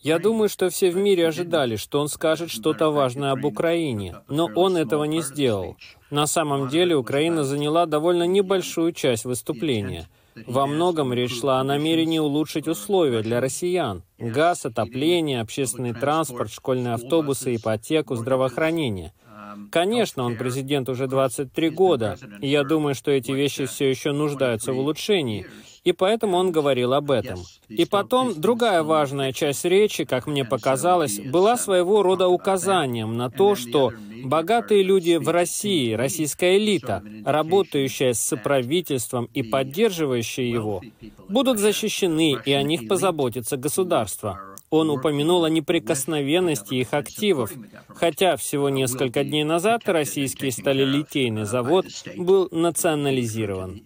Я думаю, что все в мире ожидали, что он скажет что-то важное об Украине, но он этого не сделал. На самом деле Украина заняла довольно небольшую часть выступления. Во многом речь шла о намерении улучшить условия для россиян. Газ, отопление, общественный транспорт, школьные автобусы, ипотеку, здравоохранение. Конечно, он президент уже 23 года, и я думаю, что эти вещи все еще нуждаются в улучшении, и поэтому он говорил об этом. И потом, другая важная часть речи, как мне показалось, была своего рода указанием на то, что богатые люди в России, российская элита, работающая с правительством и поддерживающая его, будут защищены, и о них позаботится государство. Он упомянул о неприкосновенности их активов, хотя всего несколько дней назад российский сталелитейный завод был национализирован.